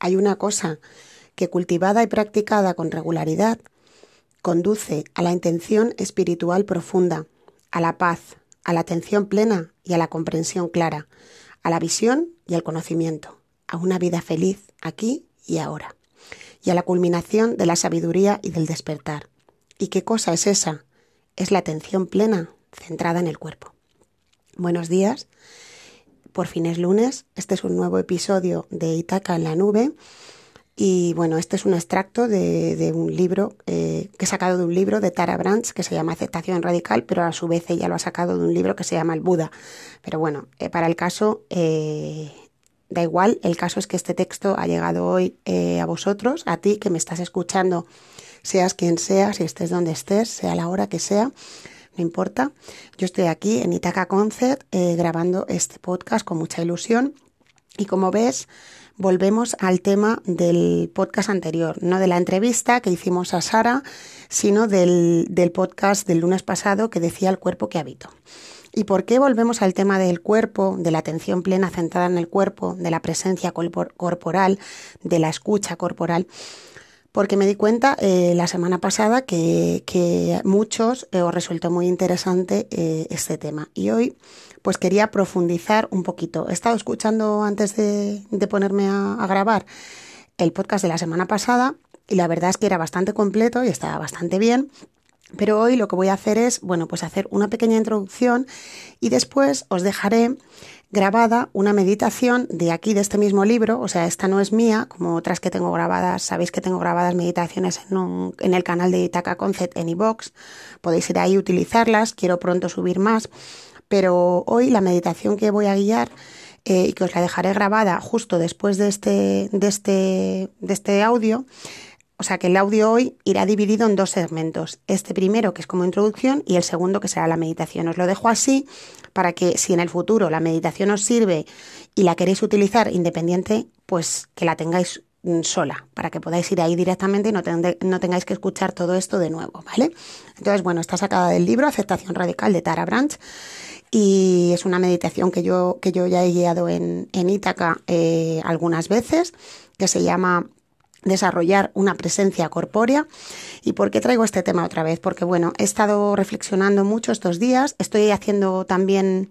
hay una cosa que cultivada y practicada con regularidad conduce a la intención espiritual profunda, a la paz, a la atención plena y a la comprensión clara, a la visión y al conocimiento, a una vida feliz aquí y ahora, y a la culminación de la sabiduría y del despertar. ¿Y qué cosa es esa? Es la atención plena, centrada en el cuerpo. Buenos días, por fin es lunes, este es un nuevo episodio de Itaca en la nube. Y bueno, este es un extracto de, un libro eh, que he sacado de un libro de Tara Branch que se llama Aceptación Radical, pero a su vez ella lo ha sacado de un libro que se llama El Buda. Pero bueno, eh, para el caso, eh, da igual, el caso es que este texto ha llegado hoy a vosotros, a ti que me estás escuchando, seas quien seas, si estés donde estés, sea la hora que sea, no importa. Yo estoy aquí en Itaca Concert grabando este podcast con mucha ilusión y como ves, volvemos al tema del podcast anterior, no de la entrevista que hicimos a Sara, sino del, podcast del lunes pasado que decía el cuerpo que habito. ¿Y por qué volvemos al tema del cuerpo, de la atención plena centrada en el cuerpo, de la presencia corporal, de la escucha corporal? Porque me di cuenta eh, la semana pasada que, muchos eh, os resultó muy interesante eh, este tema. Y hoy pues quería profundizar un poquito. He estado escuchando antes de, ponerme a, grabar el podcast de la semana pasada y la verdad es que era bastante completo y estaba bastante bien. Pero hoy lo que voy a hacer es, bueno, pues hacer una pequeña introducción y después os dejaré grabada una meditación de aquí, de este mismo libro, o sea, esta no es mía, como otras que tengo grabadas, sabéis que tengo grabadas meditaciones en, el canal de Itaca Concept en iVox, podéis ir ahí y utilizarlas, quiero pronto subir más, pero hoy la meditación que voy a guiar eh, y que os la dejaré grabada justo después de este, de, este, de este audio, o sea que el audio hoy irá dividido en dos segmentos. Este primero que es como introducción y el segundo que será la meditación. Os lo dejo así para que si en el futuro la meditación os sirve y la queréis utilizar independiente, pues que la tengáis mm, sola, para que podáis ir ahí directamente y no, tengáis que escuchar todo esto de nuevo, ¿vale? Entonces, bueno, está sacada del libro Aceptación Radical de Tara Branch y es una meditación que yo, que yo ya he guiado en, en Ítaca eh, algunas veces, que se llama desarrollar una presencia corpórea. ¿Y por qué traigo este tema otra vez? Porque bueno, he estado reflexionando mucho estos días, estoy haciendo también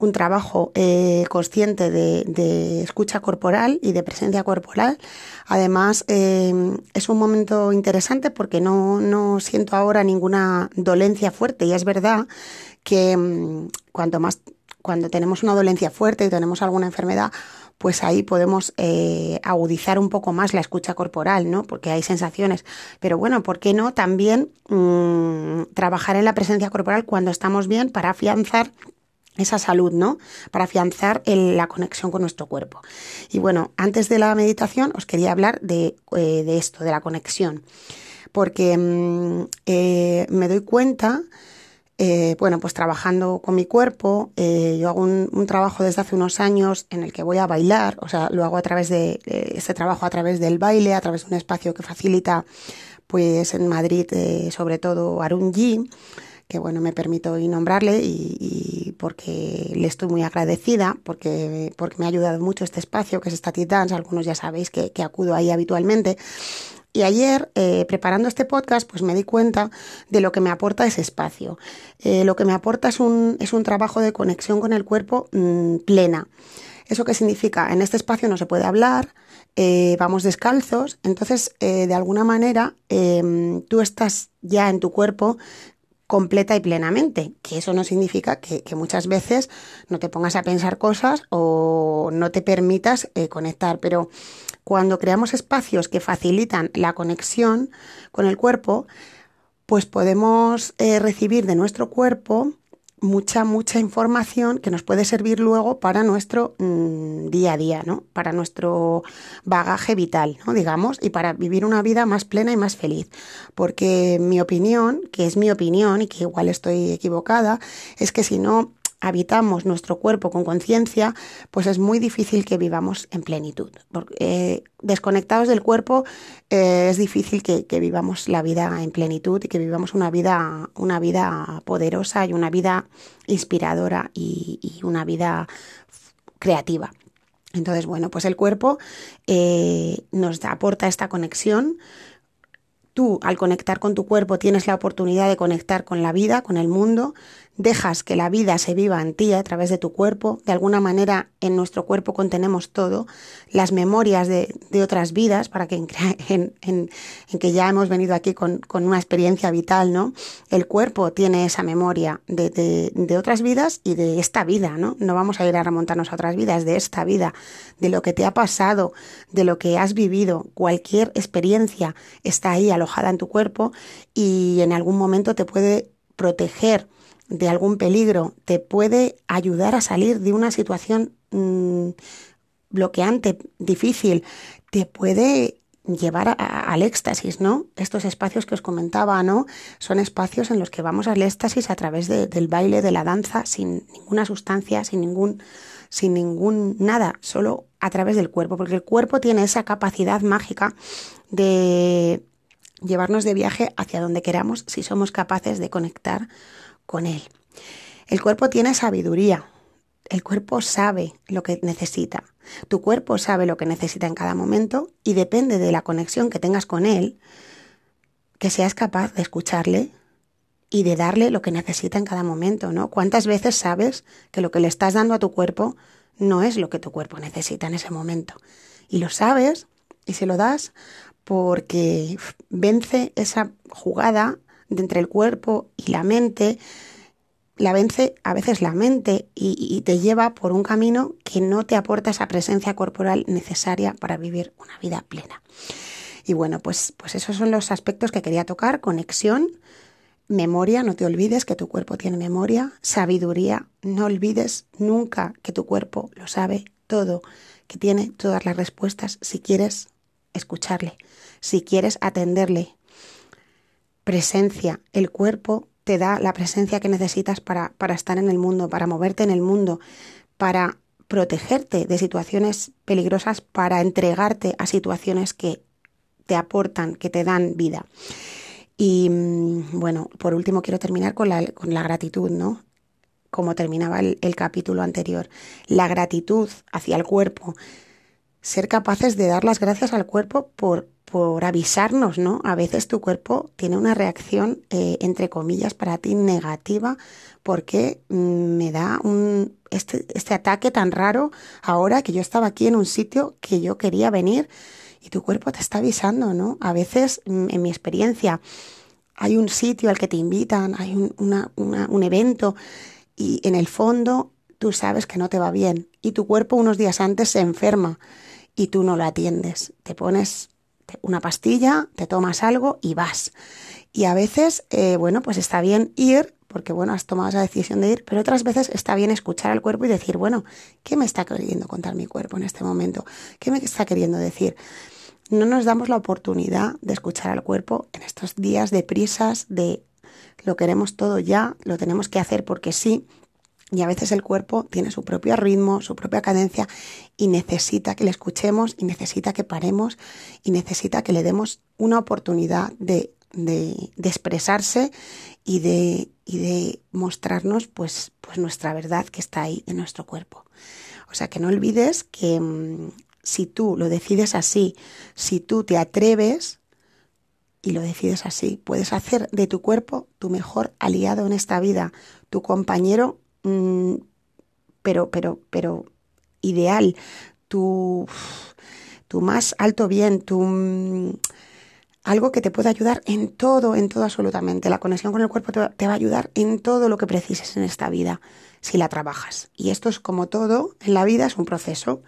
un trabajo eh, consciente de, escucha corporal y de presencia corporal. Además, eh, es un momento interesante porque no, no siento ahora ninguna dolencia fuerte y es verdad que mm, cuanto más, cuando tenemos una dolencia fuerte y tenemos alguna enfermedad, pues ahí podemos eh, agudizar un poco más la escucha corporal, ¿no? Porque hay sensaciones. Pero bueno, ¿por qué no también mm, trabajar en la presencia corporal cuando estamos bien para afianzar esa salud, ¿no? Para afianzar la conexión con nuestro cuerpo. Y bueno, antes de la meditación os quería hablar de, eh, esto, de la conexión, porque mm, eh, me doy cuenta eh, bueno, pues trabajando con mi cuerpo, eh, yo hago un, trabajo desde hace unos años en el que voy a bailar, o sea, lo hago a través de, este trabajo a través del baile, a través de un espacio que facilita, pues en Madrid, eh, sobre todo Arunji, que bueno, me permito nombrarle y, porque le estoy muy agradecida, porque, porque me ha ayudado mucho este espacio que es Static Dance, algunos ya sabéis que, que acudo ahí habitualmente. Y ayer, eh, preparando este podcast, pues me di cuenta de lo que me aporta ese espacio. Eh, lo que me aporta es un, es un trabajo de conexión con el cuerpo mm, plena. ¿Eso qué significa? En este espacio no se puede hablar, eh, vamos descalzos, entonces de alguna manera em, tú estás ya en tu cuerpo completa y plenamente, que eso no significa que, muchas veces no te pongas a pensar cosas o no te permitas conectar, pero cuando creamos espacios que facilitan la conexión con el cuerpo, pues podemos eh, recibir de nuestro cuerpo mucha, mucha información que nos puede servir luego para nuestro mm, día a día, ¿no? Para nuestro bagaje vital, ¿no? Digamos, y para vivir una vida más plena y más feliz. Porque mi opinión, que es mi opinión y que igual estoy equivocada, es que si no habitamos nuestro cuerpo con conciencia, pues es muy difícil que vivamos en plenitud. Porque, eh, desconectados del cuerpo eh, es difícil que, vivamos la vida en plenitud y que vivamos una vida, una vida poderosa y una vida inspiradora y, una vida creativa. Entonces, bueno, pues el cuerpo eh, nos aporta esta conexión tú al conectar con tu cuerpo tienes la oportunidad de conectar con la vida, con el mundo, dejas que la vida se viva en ti a través de tu cuerpo, de alguna manera en nuestro cuerpo contenemos todo, las memorias de, otras vidas, para que en, en, que ya hemos venido aquí con, una experiencia vital, ¿no? El cuerpo tiene esa memoria de, de, otras vidas y de esta vida, ¿no? No vamos a ir a remontarnos a otras vidas, de esta vida, de lo que te ha pasado, de lo que has vivido, cualquier experiencia está ahí alojada en tu cuerpo y en algún momento te puede proteger de algún peligro, te puede ayudar a salir de una situación mm, bloqueante, difícil, te puede llevar al éxtasis, ¿no? Estos espacios que os comentaba, ¿no? Son espacios en los que vamos al éxtasis a través del baile, de la danza, sin ninguna sustancia, sin ningún, sin ningún nada, solo a través del cuerpo, porque el cuerpo tiene esa capacidad mágica de llevarnos de viaje hacia donde queramos si somos capaces de conectar con él. El cuerpo tiene sabiduría. El cuerpo sabe lo que necesita. Tu cuerpo sabe lo que necesita en cada momento y depende de la conexión que tengas con él, que seas capaz de escucharle y de darle lo que necesita en cada momento, ¿no? ¿Cuántas veces sabes que lo que le estás dando a tu cuerpo no es lo que tu cuerpo necesita en ese momento? Y lo sabes y se lo das porque vence esa jugada entre el cuerpo y la mente, la vence a veces la mente y, te lleva por un camino que no te aporta esa presencia corporal necesaria para vivir una vida plena. Y bueno, pues, pues esos son los aspectos que quería tocar, conexión, memoria, no te olvides que tu cuerpo tiene memoria, sabiduría, no olvides nunca que tu cuerpo lo sabe todo, que tiene todas las respuestas si quieres escucharle, si quieres atenderle, presencia. El cuerpo te da la presencia que necesitas para, para estar en el mundo, para moverte en el mundo, para protegerte de situaciones peligrosas, para entregarte a situaciones que te aportan, que te dan vida. Y mm, bueno, por último quiero terminar con la, con la gratitud, ¿no? Como terminaba el, el capítulo anterior. La gratitud hacia el cuerpo. Ser capaces de dar las gracias al cuerpo por por avisarnos, ¿no? A veces tu cuerpo tiene una reacción, eh, entre comillas, para ti negativa, porque mm, me da un, este, este ataque tan raro ahora que yo estaba aquí en un sitio que yo quería venir y tu cuerpo te está avisando, ¿no? A veces, mm, en mi experiencia, hay un sitio al que te invitan, hay un, una, un evento y en el fondo tú sabes que no te va bien y tu cuerpo unos días antes se enferma y tú no lo atiendes, te pones una pastilla, te tomas algo y vas. Y a veces, eh, bueno, pues está bien ir, porque bueno, has tomado esa decisión de ir, pero otras veces está bien escuchar al cuerpo y decir, bueno, ¿qué me está queriendo contar mi cuerpo en este momento? ¿Qué me está queriendo decir? No nos damos la oportunidad de escuchar al cuerpo en estos días de prisas, de lo queremos todo ya, lo tenemos que hacer porque sí, y a veces el cuerpo tiene su propio ritmo, su propia cadencia y necesita que le escuchemos y necesita que paremos y necesita que le demos una oportunidad de, de, expresarse y de, y de mostrarnos pues, pues nuestra verdad que está ahí en nuestro cuerpo. O sea que no olvides que mm, si tú lo decides así, si tú te atreves y lo decides así, puedes hacer de tu cuerpo tu mejor aliado en esta vida, tu compañero Mm, pero, pero, pero ideal, tu, tu más alto bien, tu mm, algo que te pueda ayudar en todo, en todo absolutamente. La conexión con el cuerpo te va, te va, a ayudar en todo lo que precises en esta vida, si la trabajas. Y esto es como todo en la vida, es un proceso.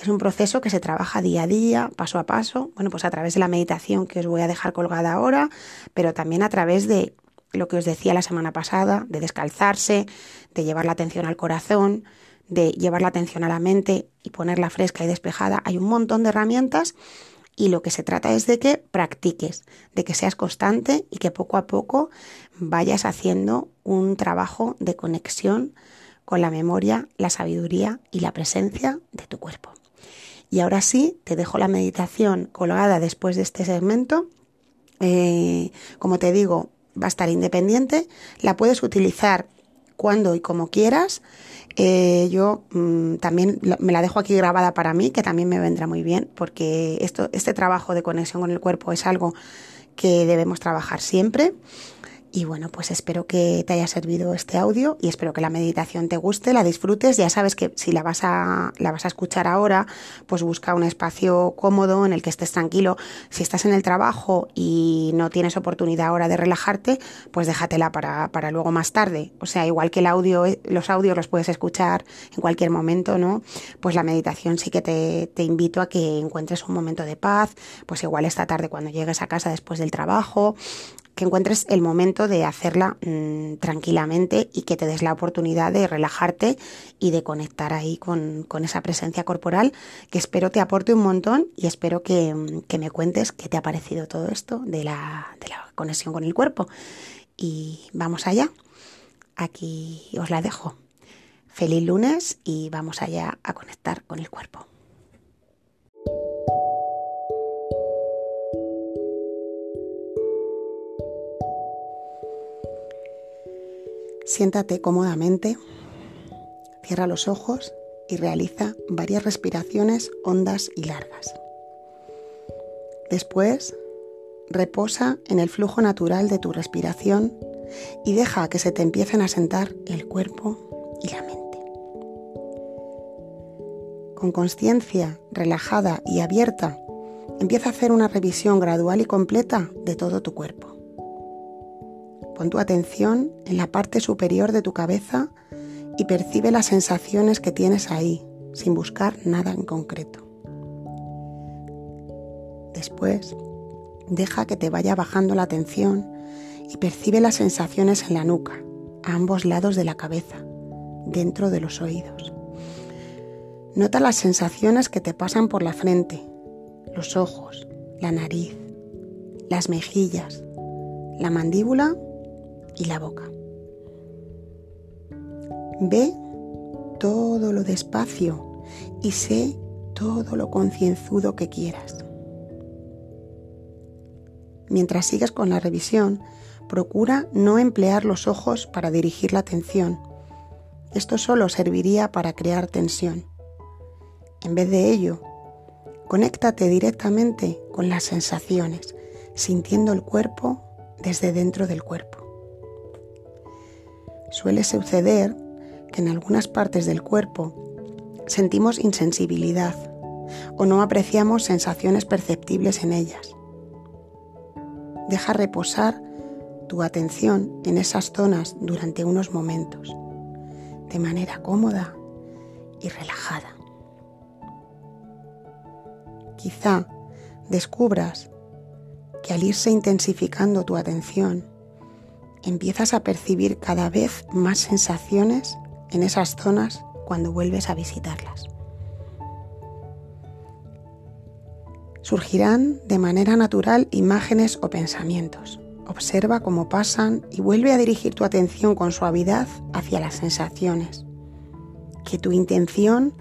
Es un proceso que se trabaja día a día, paso a paso, bueno, pues a través de la meditación que os voy a dejar colgada ahora, pero también a través de lo que os decía la semana pasada, de descalzarse, de llevar la atención al corazón, de llevar la atención a la mente y ponerla fresca y despejada. Hay un montón de herramientas y lo que se trata es de que practiques, de que seas constante y que poco a poco vayas haciendo un trabajo de conexión con la memoria, la sabiduría y la presencia de tu cuerpo. Y ahora sí, te dejo la meditación colgada después de este segmento. Eh, como te digo, va a estar independiente, la puedes utilizar cuando y como quieras. Eh, yo mm, también me la dejo aquí grabada para mí, que también me vendrá muy bien, porque esto, este trabajo de conexión con el cuerpo es algo que debemos trabajar siempre. Y bueno, pues espero que te haya servido este audio y espero que la meditación te guste, la disfrutes. Ya sabes que si la vas a, la vas a escuchar ahora, pues busca un espacio cómodo en el que estés tranquilo. Si estás en el trabajo y no tienes oportunidad ahora de relajarte, pues déjatela para, para luego más tarde. O sea, igual que el audio, los audios los puedes escuchar en cualquier momento, ¿no? Pues la meditación sí que te, te invito a que encuentres un momento de paz, pues igual esta tarde cuando llegues a casa después del trabajo que encuentres el momento de hacerla mm, tranquilamente y que te des la oportunidad de relajarte y de conectar ahí con, esa presencia corporal que espero te aporte un montón y espero que, mm, que, me cuentes qué te ha parecido todo esto de la, de la conexión con el cuerpo. Y vamos allá. Aquí os la dejo. Feliz lunes y vamos allá a conectar con el cuerpo. Siéntate cómodamente, cierra los ojos y realiza varias respiraciones hondas y largas. Después, reposa en el flujo natural de tu respiración y deja que se te empiecen a sentar el cuerpo y la mente. Con conciencia relajada y abierta, empieza a hacer una revisión gradual y completa de todo tu cuerpo. Pon tu atención en la parte superior de tu cabeza y percibe las sensaciones que tienes ahí, sin buscar nada en concreto. Después, deja que te vaya bajando la atención y percibe las sensaciones en la nuca, a ambos lados de la cabeza, dentro de los oídos. Nota las sensaciones que te pasan por la frente, los ojos, la nariz, las mejillas, la mandíbula y la boca. Ve todo lo despacio y sé todo lo concienzudo que quieras. Mientras sigas con la revisión, procura no emplear los ojos para dirigir la atención. Esto solo serviría para crear tensión. En vez de ello, conéctate directamente con las sensaciones, sintiendo el cuerpo desde dentro del cuerpo. Suele suceder que en algunas partes del cuerpo sentimos insensibilidad o no apreciamos sensaciones perceptibles en ellas. Deja reposar tu atención en esas zonas durante unos momentos, de manera cómoda y relajada. Quizá descubras que al irse intensificando tu atención, empiezas a percibir cada vez más sensaciones en esas zonas cuando vuelves a visitarlas. Surgirán de manera natural imágenes o pensamientos. Observa cómo pasan y vuelve a dirigir tu atención con suavidad hacia las sensaciones. Que tu intención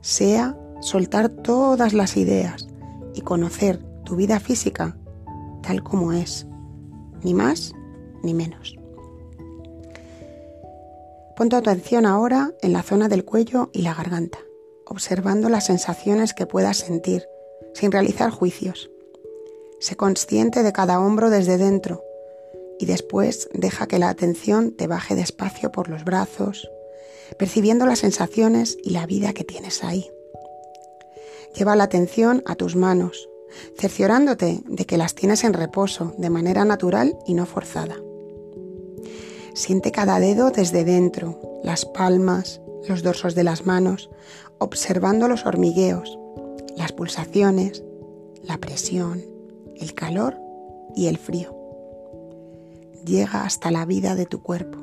sea soltar todas las ideas y conocer tu vida física tal como es, ni más ni menos. Pon tu atención ahora en la zona del cuello y la garganta, observando las sensaciones que puedas sentir, sin realizar juicios. Sé consciente de cada hombro desde dentro y después deja que la atención te baje despacio por los brazos, percibiendo las sensaciones y la vida que tienes ahí. Lleva la atención a tus manos, cerciorándote de que las tienes en reposo de manera natural y no forzada. Siente cada dedo desde dentro, las palmas, los dorsos de las manos, observando los hormigueos, las pulsaciones, la presión, el calor y el frío. Llega hasta la vida de tu cuerpo.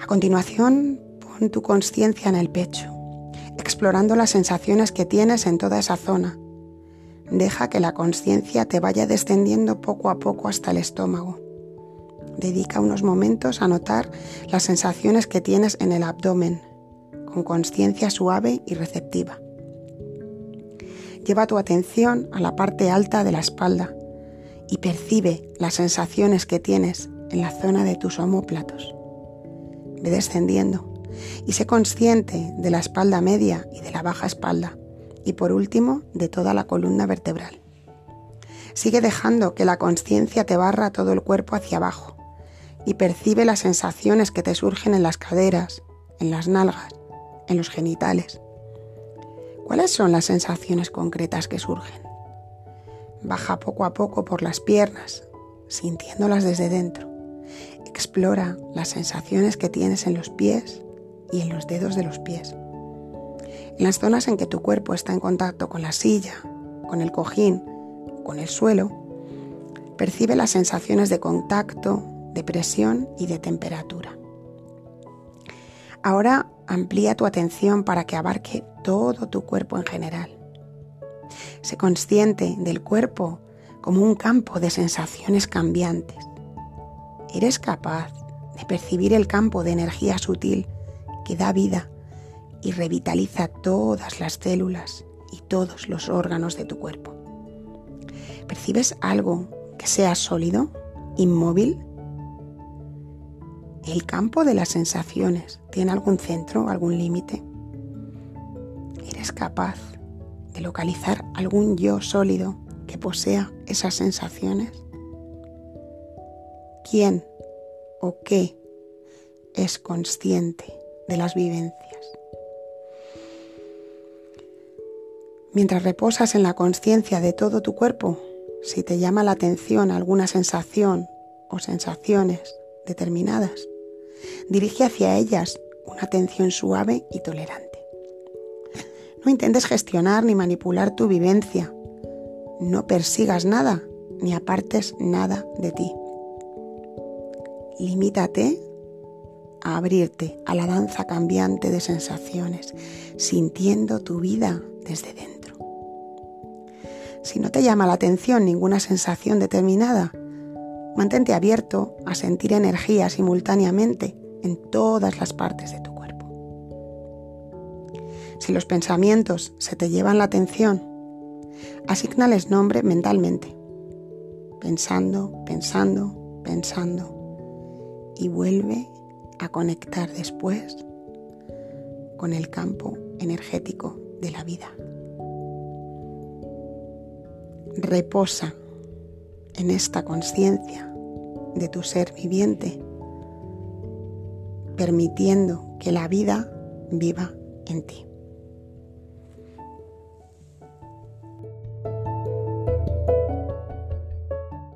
A continuación, pon tu conciencia en el pecho, explorando las sensaciones que tienes en toda esa zona. Deja que la conciencia te vaya descendiendo poco a poco hasta el estómago Dedica unos momentos a notar las sensaciones que tienes en el abdomen, con conciencia suave y receptiva. Lleva tu atención a la parte alta de la espalda y percibe las sensaciones que tienes en la zona de tus omóplatos, ve descendiendo y sé consciente de la espalda media y de la baja espalda y por último de toda la columna vertebral. Sigue dejando que la conciencia te barra todo el cuerpo hacia abajo y percibe las sensaciones que te surgen en las caderas, en las nalgas, en los genitales. ¿Cuáles son las sensaciones concretas que surgen? Baja poco a poco por las piernas, sintiéndolas desde dentro. Explora las sensaciones que tienes en los pies y en los dedos de los pies. En las zonas en que tu cuerpo está en contacto con la silla, con el cojín, con el suelo, percibe las sensaciones de contacto, de presión y de temperatura. Ahora amplía tu atención para que abarque todo tu cuerpo en general. Sé consciente del cuerpo como un campo de sensaciones cambiantes. Eres capaz de percibir el campo de energía sutil que da vida y revitaliza todas las células y todos los órganos de tu cuerpo. ¿Percibes algo que sea sólido, inmóvil? ¿El campo de las sensaciones tiene algún centro, algún límite? ¿Eres capaz de localizar algún yo sólido que posea esas sensaciones? ¿Quién o qué es consciente de las vivencias? Mientras reposas en la conciencia de todo tu cuerpo, si te llama la atención alguna sensación o sensaciones determinadas, dirige hacia ellas una atención suave y tolerante. No intentes gestionar ni manipular tu vivencia. No persigas nada ni apartes nada de ti. Limítate a abrirte a la danza cambiante de sensaciones, sintiendo tu vida desde dentro. Si no te llama la atención ninguna sensación determinada, mantente abierto a sentir energía simultáneamente en todas las partes de tu si los pensamientos se te llevan la atención, asignales nombre mentalmente, pensando, pensando, pensando, y vuelve a conectar después con el campo energético de la vida. Reposa en esta conciencia de tu ser viviente, permitiendo que la vida viva en ti.